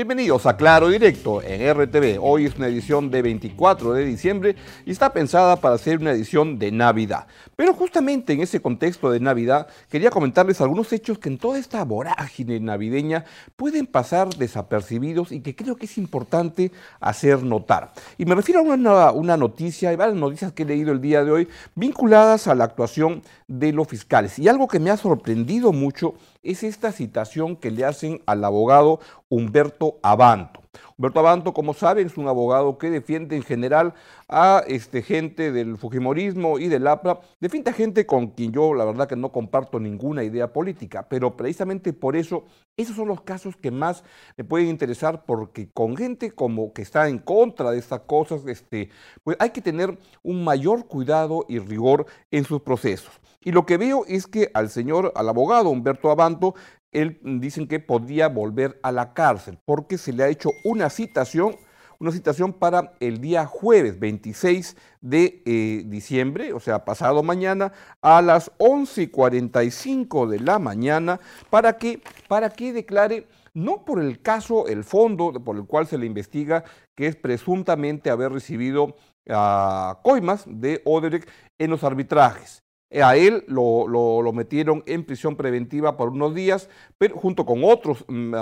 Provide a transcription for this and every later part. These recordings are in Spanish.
Bienvenidos a Claro Directo en RTV. Hoy es una edición de 24 de diciembre y está pensada para ser una edición de Navidad. Pero justamente en ese contexto de Navidad quería comentarles algunos hechos que en toda esta vorágine navideña pueden pasar desapercibidos y que creo que es importante hacer notar. Y me refiero a una, una noticia y varias noticias que he leído el día de hoy vinculadas a la actuación de los fiscales. Y algo que me ha sorprendido mucho es esta citación que le hacen al abogado Humberto Abanto. Humberto Abanto, como saben, es un abogado que defiende en general a este, gente del Fujimorismo y del APRA, defiende a gente con quien yo la verdad que no comparto ninguna idea política, pero precisamente por eso esos son los casos que más me pueden interesar porque con gente como que está en contra de estas cosas, este, pues hay que tener un mayor cuidado y rigor en sus procesos. Y lo que veo es que al señor, al abogado Humberto Abanto, él mm, dicen que podría volver a la cárcel porque se le ha hecho una citación, una citación para el día jueves 26 de eh, diciembre, o sea, pasado mañana, a las 11.45 de la mañana, para que, para que declare no por el caso, el fondo por el cual se le investiga, que es presuntamente haber recibido a coimas de Odebrecht en los arbitrajes, a él lo, metieron en prisión preventiva por unos días, pero junto con otros mm,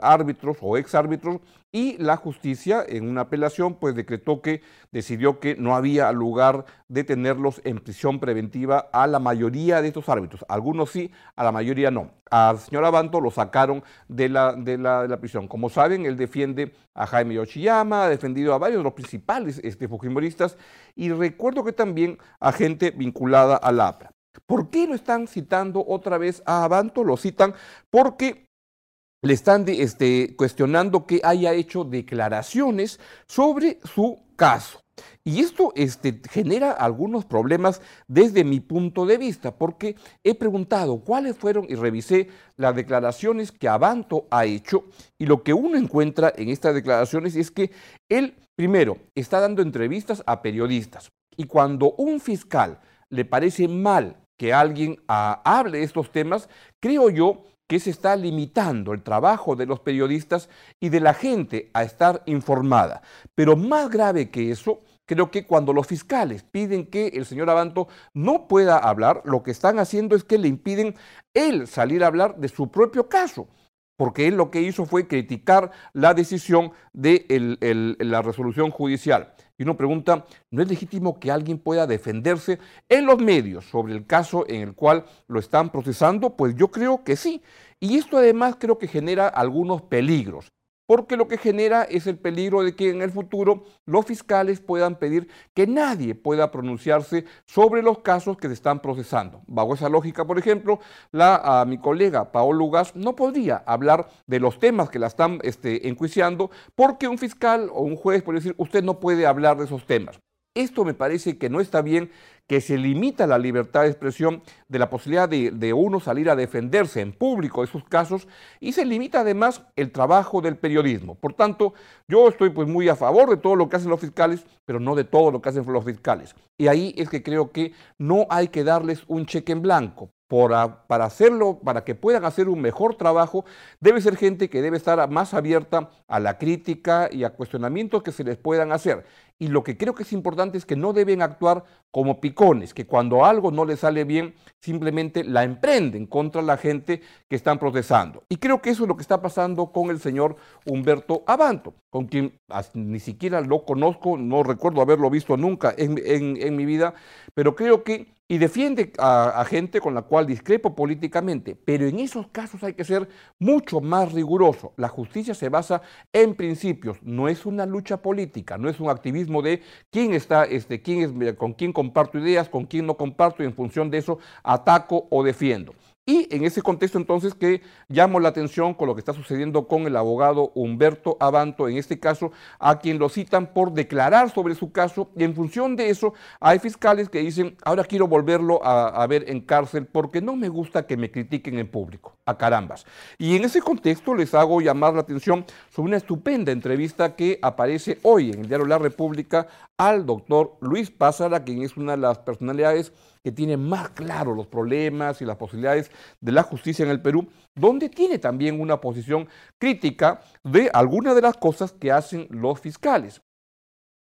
árbitros o exárbitros, y la justicia en una apelación pues decretó que decidió que no había lugar de tenerlos en prisión preventiva a la mayoría de estos árbitros. Algunos sí, a la mayoría no. Al señor Abanto lo sacaron de la, de la, prisión. Como saben, él defiende a Jaime Yoshiyama, ha defendido a varios de los principales este, fujimoristas y recuerdo que también a gente vinculada a la APRA. ¿Por qué lo están citando otra vez a Abanto? Lo citan porque le están este, cuestionando que haya hecho declaraciones sobre su caso. Y esto este, genera algunos problemas desde mi punto de vista, porque he preguntado cuáles fueron y revisé las declaraciones que Abanto ha hecho, y lo que uno encuentra en estas declaraciones es que él, primero, está dando entrevistas a periodistas, y cuando un fiscal le parece mal que alguien ah, hable de estos temas, creo yo que se está limitando el trabajo de los periodistas y de la gente a estar informada. Pero más grave que eso, creo que cuando los fiscales piden que el señor Abanto no pueda hablar, lo que están haciendo es que le impiden él salir a hablar de su propio caso porque él lo que hizo fue criticar la decisión de la resolución judicial. Y uno pregunta, ¿no es legítimo que alguien pueda defenderse en los medios sobre el caso en el cual lo están procesando? Pues yo creo que sí. Y esto además creo que genera algunos peligros porque lo que genera es el peligro de que en el futuro los fiscales puedan pedir que nadie pueda pronunciarse sobre los casos que se están procesando. Bajo esa lógica, por ejemplo, la, mi colega Paolo Lugas no podría hablar de los temas que la están este, enjuiciando porque un fiscal o un juez puede decir, usted no puede hablar de esos temas. Esto me parece que no está bien, que se limita la libertad de expresión de la posibilidad de, uno salir a defenderse en público de sus casos y se limita además el trabajo del periodismo. Por tanto, yo estoy pues muy a favor de todo lo que hacen los fiscales, pero no de todo lo que hacen los fiscales. Y ahí es que creo que no hay que darles un cheque en blanco para hacerlo, para que puedan hacer un mejor trabajo, debe ser gente que debe estar más abierta a la crítica y a cuestionamientos que se les puedan hacer. Y lo que creo que es importante es que no deben actuar como picones, que cuando algo no les sale bien, simplemente la emprenden contra la gente que están procesando. Y creo que eso es lo que está pasando con el señor Humberto Abanto, con quien ni siquiera lo conozco, no recuerdo haberlo visto nunca en, en mi vida, pero creo que y defiende a, gente con la cual discrepo políticamente, pero en esos casos hay que ser mucho más riguroso. La justicia se basa en principios, no es una lucha política, no es un activismo de quién está, este, quién es, con quién comparto ideas, con quién no comparto y en función de eso ataco o defiendo. Y en ese contexto entonces que llamo la atención con lo que está sucediendo con el abogado Humberto Abanto, en este caso a quien lo citan por declarar sobre su caso y en función de eso hay fiscales que dicen, ahora quiero volverlo a, ver en cárcel porque no me gusta que me critiquen en público, a carambas. Y en ese contexto les hago llamar la atención sobre una estupenda entrevista que aparece hoy en el diario La República al doctor Luis Pázara, quien es una de las personalidades que tiene más claro los problemas y las posibilidades de la justicia en el Perú, donde tiene también una posición crítica de algunas de las cosas que hacen los fiscales.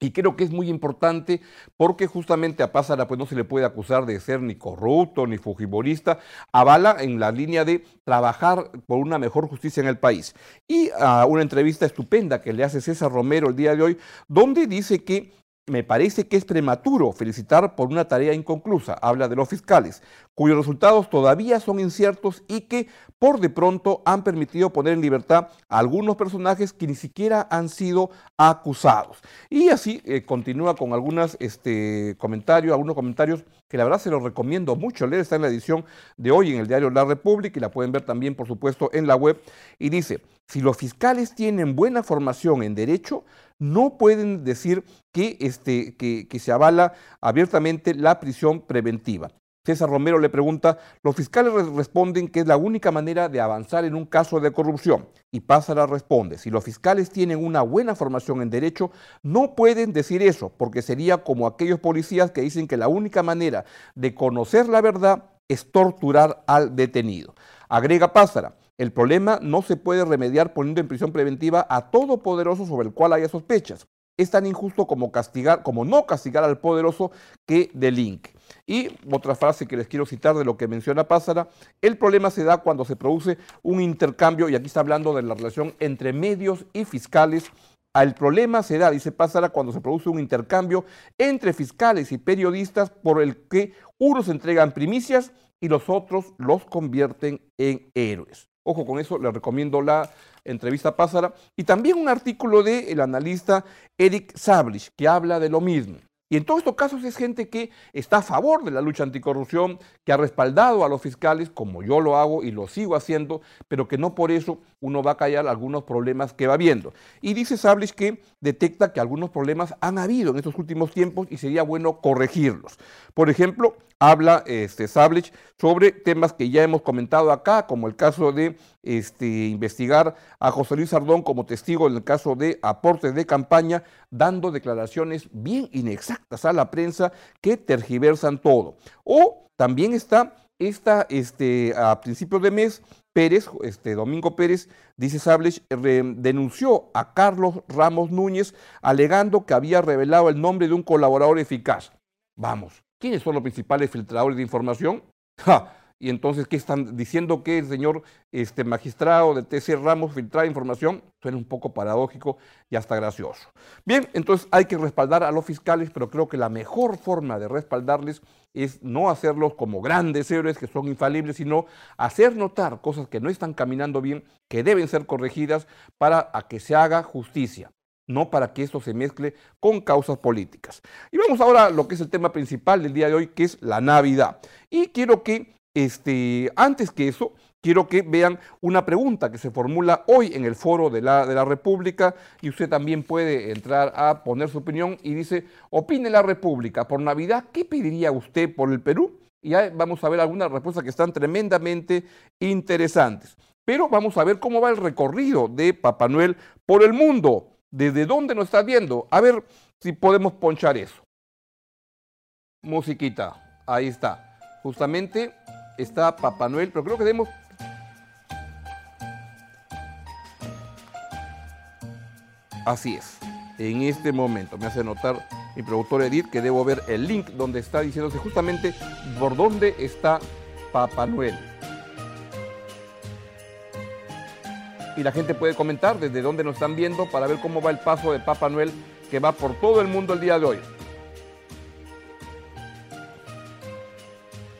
Y creo que es muy importante porque justamente a Pásara pues no se le puede acusar de ser ni corrupto ni fujimorista, avala en la línea de trabajar por una mejor justicia en el país. Y a una entrevista estupenda que le hace César Romero el día de hoy, donde dice que me parece que es prematuro felicitar por una tarea inconclusa, habla de los fiscales, cuyos resultados todavía son inciertos y que por de pronto han permitido poner en libertad a algunos personajes que ni siquiera han sido acusados. Y así eh, continúa con algunos este, comentarios, algunos comentarios que la verdad se los recomiendo mucho leer, está en la edición de hoy en el diario La República y la pueden ver también por supuesto en la web. Y dice, si los fiscales tienen buena formación en derecho, no pueden decir que, este, que, se avala abiertamente la prisión preventiva. César Romero le pregunta, los fiscales responden que es la única manera de avanzar en un caso de corrupción. Y Pásara responde, si los fiscales tienen una buena formación en derecho, no pueden decir eso, porque sería como aquellos policías que dicen que la única manera de conocer la verdad es torturar al detenido. Agrega Pásara, el problema no se puede remediar poniendo en prisión preventiva a todo poderoso sobre el cual haya sospechas. Es tan injusto como castigar, como no castigar al poderoso que delinque. Y otra frase que les quiero citar de lo que menciona Pásara, el problema se da cuando se produce un intercambio, y aquí está hablando de la relación entre medios y fiscales. El problema se da, dice Pásara, cuando se produce un intercambio entre fiscales y periodistas por el que unos entregan primicias y los otros los convierten en héroes. Ojo con eso, les recomiendo la entrevista Pásara y también un artículo del analista Eric Sablich que habla de lo mismo. Y en todos estos casos es gente que está a favor de la lucha anticorrupción, que ha respaldado a los fiscales, como yo lo hago y lo sigo haciendo, pero que no por eso uno va a callar algunos problemas que va viendo. Y dice Sablich que detecta que algunos problemas han habido en estos últimos tiempos y sería bueno corregirlos. Por ejemplo, habla este, Sablich sobre temas que ya hemos comentado acá, como el caso de este, investigar a José Luis Sardón como testigo en el caso de aportes de campaña, dando declaraciones bien inexactas la prensa que tergiversan todo. O también está esta, este, a principios de mes, Pérez, este, Domingo Pérez, dice Sablich, denunció a Carlos Ramos Núñez alegando que había revelado el nombre de un colaborador eficaz. Vamos, ¿quiénes son los principales filtradores de información? Y entonces, ¿qué están diciendo que el señor este, magistrado de TC Ramos filtra información? Suena un poco paradójico y hasta gracioso. Bien, entonces hay que respaldar a los fiscales, pero creo que la mejor forma de respaldarles es no hacerlos como grandes héroes que son infalibles, sino hacer notar cosas que no están caminando bien, que deben ser corregidas para que se haga justicia no para que esto se mezcle con causas políticas. Y vamos ahora a lo que es el tema principal del día de hoy, que es la Navidad. Y quiero que este, antes que eso, quiero que vean una pregunta que se formula hoy en el foro de la, de la República y usted también puede entrar a poner su opinión y dice, opine la República, por Navidad, ¿qué pediría usted por el Perú? Y ya vamos a ver algunas respuestas que están tremendamente interesantes. Pero vamos a ver cómo va el recorrido de Papá Noel por el mundo. ¿Desde dónde nos está viendo? A ver si podemos ponchar eso. Musiquita, ahí está. Justamente está Papá Noel, pero creo que debemos... Así es, en este momento me hace notar mi productor Edith que debo ver el link donde está diciéndose justamente por dónde está Papá Noel. Y la gente puede comentar desde dónde nos están viendo para ver cómo va el paso de Papá Noel que va por todo el mundo el día de hoy.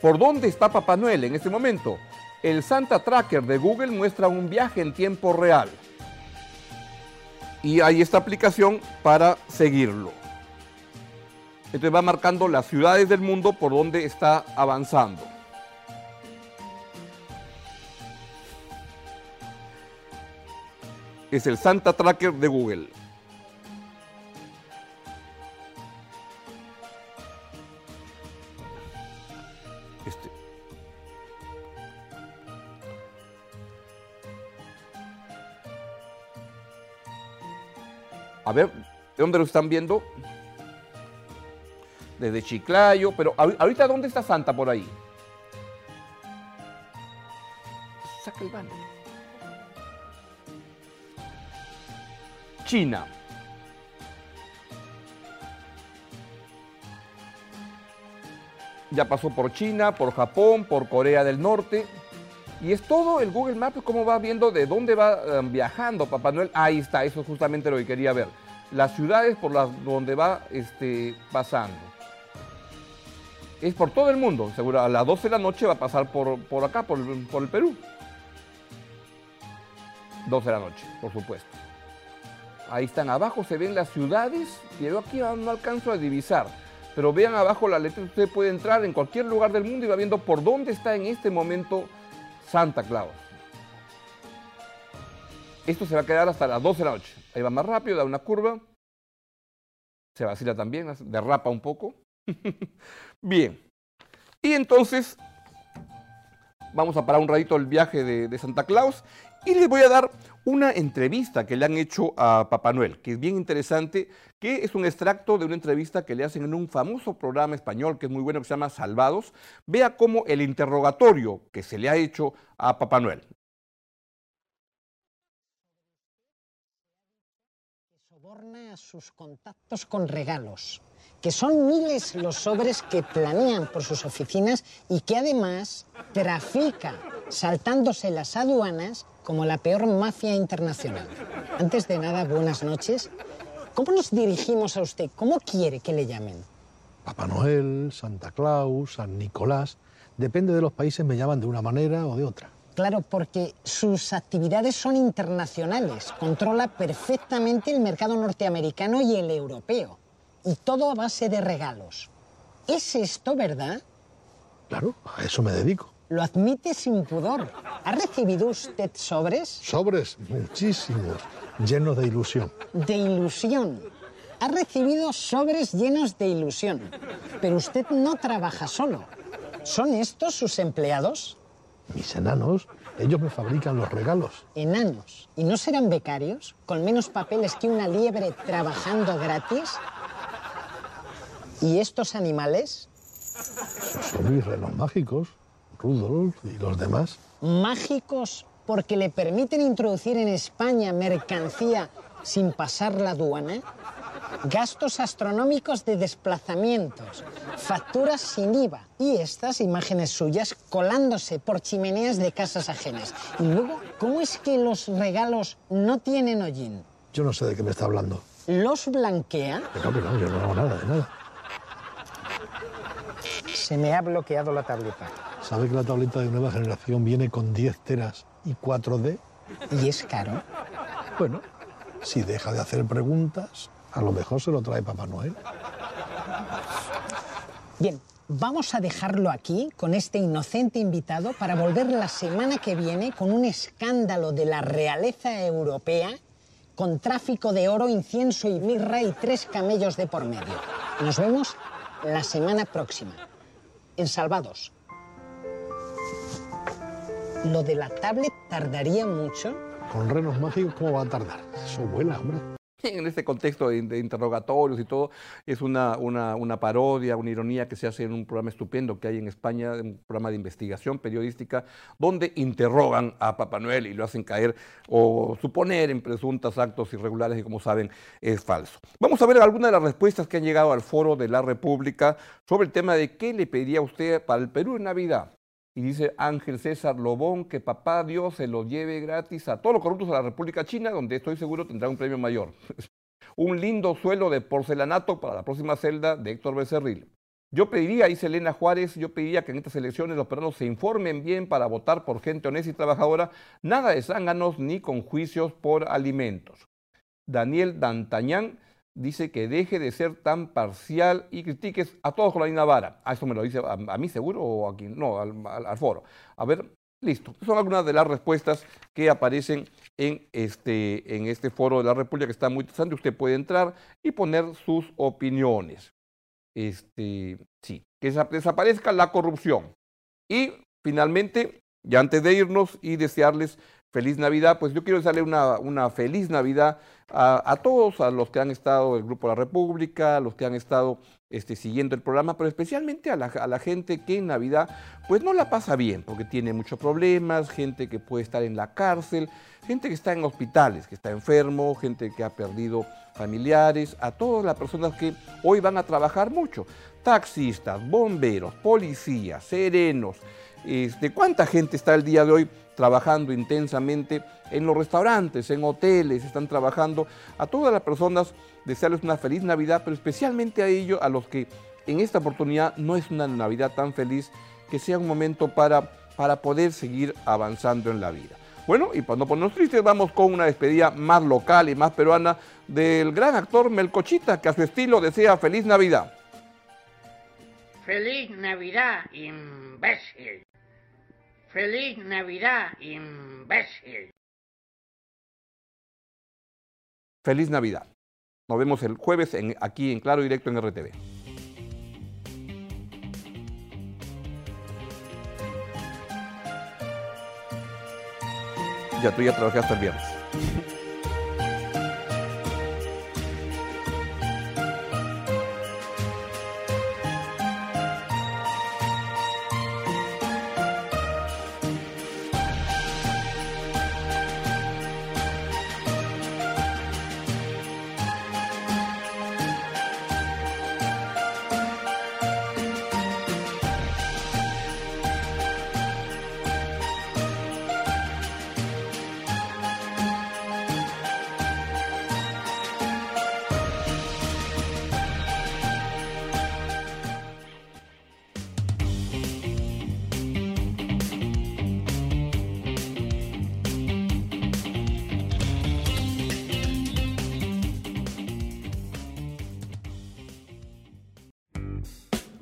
¿Por dónde está Papá Noel en este momento? El Santa Tracker de Google muestra un viaje en tiempo real. Y hay esta aplicación para seguirlo. Entonces va marcando las ciudades del mundo por donde está avanzando. Es el Santa Tracker de Google. A ver, ¿de dónde lo están viendo? Desde Chiclayo, pero ahorita ¿dónde está Santa por ahí? Saca el banner. China. Ya pasó por China, por Japón, por Corea del Norte. Y es todo el Google Maps como va viendo de dónde va eh, viajando Papá Noel. Ahí está, eso es justamente lo que quería ver. Las ciudades por las donde va este, pasando. Es por todo el mundo, seguro. A las 12 de la noche va a pasar por, por acá, por, por el Perú. 12 de la noche, por supuesto. Ahí están, abajo se ven las ciudades, y yo aquí no alcanzo a divisar. Pero vean abajo la letra, usted puede entrar en cualquier lugar del mundo y va viendo por dónde está en este momento Santa Claus. Esto se va a quedar hasta las 12 de la noche. Ahí va más rápido, da una curva. Se vacila también, derrapa un poco. Bien. Y entonces vamos a parar un ratito el viaje de, de Santa Claus y les voy a dar una entrevista que le han hecho a Papá Noel, que es bien interesante, que es un extracto de una entrevista que le hacen en un famoso programa español que es muy bueno, que se llama Salvados. Vea cómo el interrogatorio que se le ha hecho a Papá Noel. Soborna a sus contactos con regalos, que son miles los sobres que planean por sus oficinas y que además trafica saltándose las aduanas como la peor mafia internacional. Antes de nada, buenas noches. ¿Cómo nos dirigimos a usted? ¿Cómo quiere que le llamen? Papá Noel, Santa Claus, San Nicolás. Depende de los países, me llaman de una manera o de otra. Claro, porque sus actividades son internacionales. Controla perfectamente el mercado norteamericano y el europeo. Y todo a base de regalos. ¿Es esto verdad? Claro, a eso me dedico. Lo admite sin pudor. ¿Ha recibido usted sobres? Sobres, muchísimos, llenos de ilusión. De ilusión. Ha recibido sobres llenos de ilusión. Pero usted no trabaja solo. ¿Son estos sus empleados? Mis enanos, ellos me fabrican los regalos. ¿Enanos? ¿Y no serán becarios? ¿Con menos papeles que una liebre trabajando gratis? ¿Y estos animales? son mis renos mágicos. Rudolf y los demás. Mágicos porque le permiten introducir en España mercancía sin pasar la aduana. Gastos astronómicos de desplazamientos, facturas sin IVA y estas imágenes suyas colándose por chimeneas de casas ajenas. Y luego, ¿cómo es que los regalos no tienen hollín? Yo no sé de qué me está hablando. ¿Los blanquea? No, no, yo no hago nada, de nada. Se me ha bloqueado la tableta. ¿Sabe que la tableta de nueva generación viene con 10 teras y 4D? ¿Y es caro? Bueno, si deja de hacer preguntas, a lo mejor se lo trae Papá Noel. Bien, vamos a dejarlo aquí con este inocente invitado para volver la semana que viene con un escándalo de la realeza europea con tráfico de oro, incienso y mirra y tres camellos de por medio. Nos vemos la semana próxima en Salvados. ¿Lo de la tablet tardaría mucho? Con renos mágicos, ¿cómo va a tardar? Eso vuela, hombre. En este contexto de, interrogatorios y todo, es una, una, parodia, una ironía que se hace en un programa estupendo que hay en España, un programa de investigación periodística, donde interrogan a Papá Noel y lo hacen caer o suponer en presuntos actos irregulares y como saben es falso. Vamos a ver algunas de las respuestas que han llegado al foro de la República sobre el tema de qué le pediría usted para el Perú en Navidad. Y dice Ángel César Lobón que papá Dios se lo lleve gratis a todos los corruptos de la República China, donde estoy seguro tendrá un premio mayor. un lindo suelo de porcelanato para la próxima celda de Héctor Becerril. Yo pediría, dice Elena Juárez, yo pediría que en estas elecciones los peruanos se informen bien para votar por gente honesta y trabajadora, nada de zánganos ni con juicios por alimentos. Daniel Dantañán dice que deje de ser tan parcial y critiques a todos con la misma. ¿A eso me lo dice a, mí seguro o a quien? No, al, foro. A ver, Listo. Son algunas de las respuestas que aparecen en este, en este foro de la República que está muy interesante. Usted puede entrar y poner sus opiniones. Este, sí, que desaparezca la corrupción. Y finalmente, ya antes de irnos y desearles feliz Navidad, pues yo quiero desearle una, una feliz Navidad a, todos, a los que han estado el Grupo la República, a los que han estado este, siguiendo el programa, pero especialmente a la, a la, gente que en Navidad pues no la pasa bien, porque tiene muchos problemas, gente que puede estar en la cárcel, gente que está en hospitales, que está enfermo, gente que ha perdido familiares, a todas las personas que hoy van a trabajar mucho, taxistas, bomberos, policías, serenos, este, ¿cuánta gente está el día de hoy trabajando intensamente en los restaurantes, en hoteles, están trabajando. A todas las personas desearles una feliz Navidad, pero especialmente a ellos, a los que en esta oportunidad no es una Navidad tan feliz, que sea un momento para, para poder seguir avanzando en la vida. Bueno, y para no ponernos tristes, vamos con una despedida más local y más peruana del gran actor Melcochita, que a su estilo desea feliz Navidad. Feliz Navidad, imbécil. Feliz Navidad, imbécil. Feliz Navidad. Nos vemos el jueves aquí en Claro Directo en RTV. Ya tú ya trabajaste el viernes.